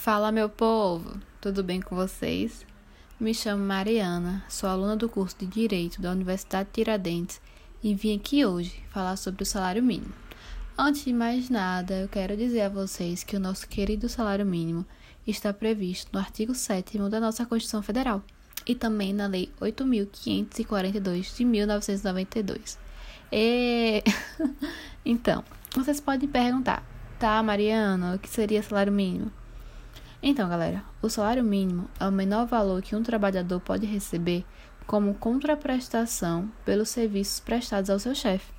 Fala, meu povo! Tudo bem com vocês? Me chamo Mariana, sou aluna do curso de Direito da Universidade Tiradentes e vim aqui hoje falar sobre o salário mínimo. Antes de mais nada, eu quero dizer a vocês que o nosso querido salário mínimo está previsto no artigo 7 da nossa Constituição Federal e também na Lei 8.542 de 1992. E... então, vocês podem perguntar, tá, Mariana, o que seria salário mínimo? Então, galera, o salário mínimo é o menor valor que um trabalhador pode receber como contraprestação pelos serviços prestados ao seu chefe.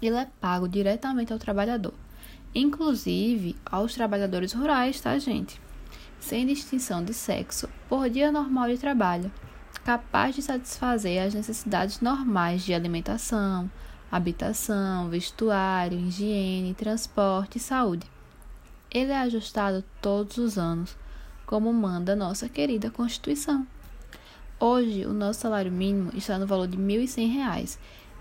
Ele é pago diretamente ao trabalhador, inclusive aos trabalhadores rurais, tá, gente? Sem distinção de sexo, por dia normal de trabalho, capaz de satisfazer as necessidades normais de alimentação, habitação, vestuário, higiene, transporte e saúde. Ele é ajustado todos os anos, como manda nossa querida Constituição. Hoje, o nosso salário mínimo está no valor de R$ 1.100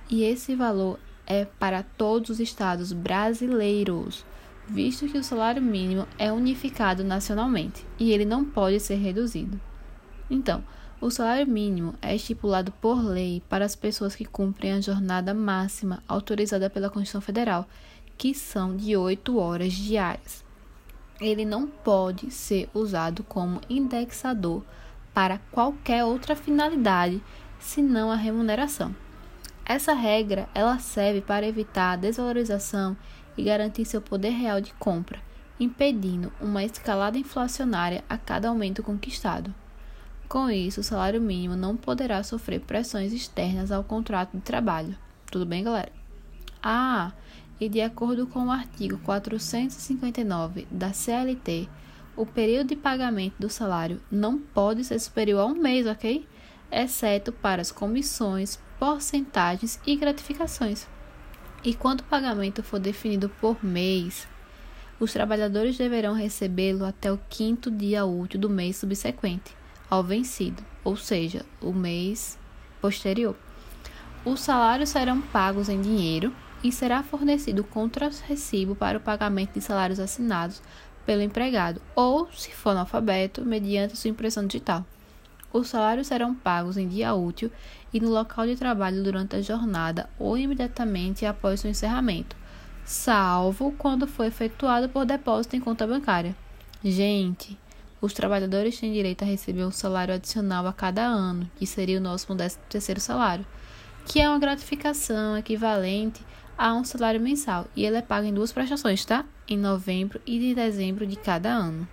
e esse valor é para todos os estados brasileiros, visto que o salário mínimo é unificado nacionalmente e ele não pode ser reduzido. Então, o salário mínimo é estipulado por lei para as pessoas que cumprem a jornada máxima autorizada pela Constituição Federal, que são de 8 horas diárias ele não pode ser usado como indexador para qualquer outra finalidade senão a remuneração. Essa regra ela serve para evitar a desvalorização e garantir seu poder real de compra, impedindo uma escalada inflacionária a cada aumento conquistado. Com isso, o salário mínimo não poderá sofrer pressões externas ao contrato de trabalho. Tudo bem, galera? Ah, e de acordo com o artigo 459 da CLT, o período de pagamento do salário não pode ser superior a um mês, ok? Exceto para as comissões, porcentagens e gratificações. E quando o pagamento for definido por mês, os trabalhadores deverão recebê-lo até o quinto dia útil do mês subsequente ao vencido, ou seja, o mês posterior. Os salários serão pagos em dinheiro e será fornecido contra-recibo para o pagamento de salários assinados pelo empregado ou, se for analfabeto, mediante sua impressão digital. Os salários serão pagos em dia útil e no local de trabalho durante a jornada ou imediatamente após seu encerramento, salvo quando for efetuado por depósito em conta bancária. Gente, os trabalhadores têm direito a receber um salário adicional a cada ano, que seria o nosso 13 terceiro salário, que é uma gratificação equivalente a um salário mensal e ele é pago em duas prestações, tá? Em novembro e em dezembro de cada ano.